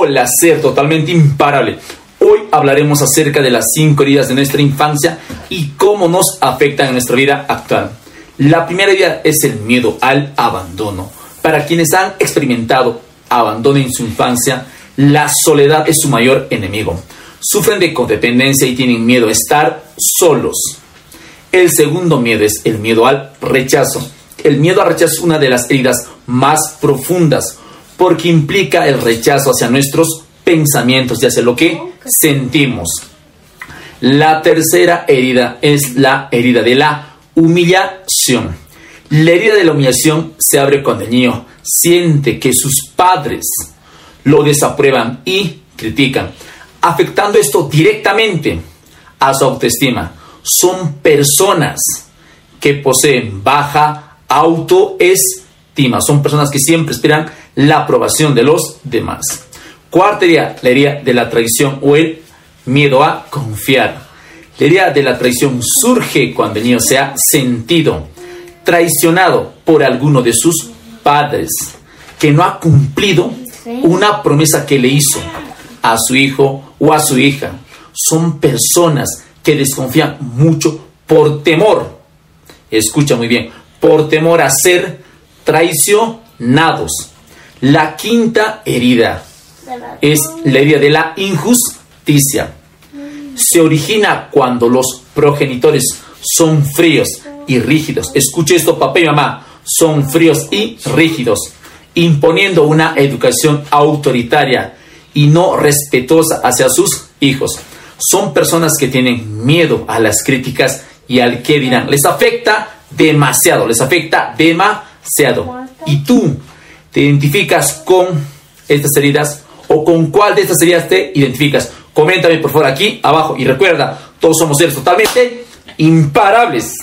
Hola, ser totalmente imparable. Hoy hablaremos acerca de las cinco heridas de nuestra infancia y cómo nos afectan en nuestra vida actual. La primera herida es el miedo al abandono. Para quienes han experimentado abandono en su infancia, la soledad es su mayor enemigo. Sufren de codependencia y tienen miedo a estar solos. El segundo miedo es el miedo al rechazo. El miedo al rechazo es una de las heridas más profundas porque implica el rechazo hacia nuestros pensamientos y hacia lo que sentimos. La tercera herida es la herida de la humillación. La herida de la humillación se abre cuando el niño siente que sus padres lo desaprueban y critican, afectando esto directamente a su autoestima. Son personas que poseen baja autoestima, son personas que siempre esperan la aprobación de los demás. Cuarta herida, la herida de la traición o el miedo a confiar. La herida de la traición surge cuando el niño se ha sentido traicionado por alguno de sus padres, que no ha cumplido una promesa que le hizo a su hijo o a su hija. Son personas que desconfían mucho por temor, escucha muy bien, por temor a ser traicionados. La quinta herida es la herida de la injusticia. Se origina cuando los progenitores son fríos y rígidos. Escuche esto, papá y mamá. Son fríos y rígidos, imponiendo una educación autoritaria y no respetuosa hacia sus hijos. Son personas que tienen miedo a las críticas y al que dirán. Les afecta demasiado, les afecta demasiado. Y tú, te identificas con estas heridas o con cuál de estas heridas te identificas. Coméntame por favor aquí abajo y recuerda, todos somos seres totalmente imparables.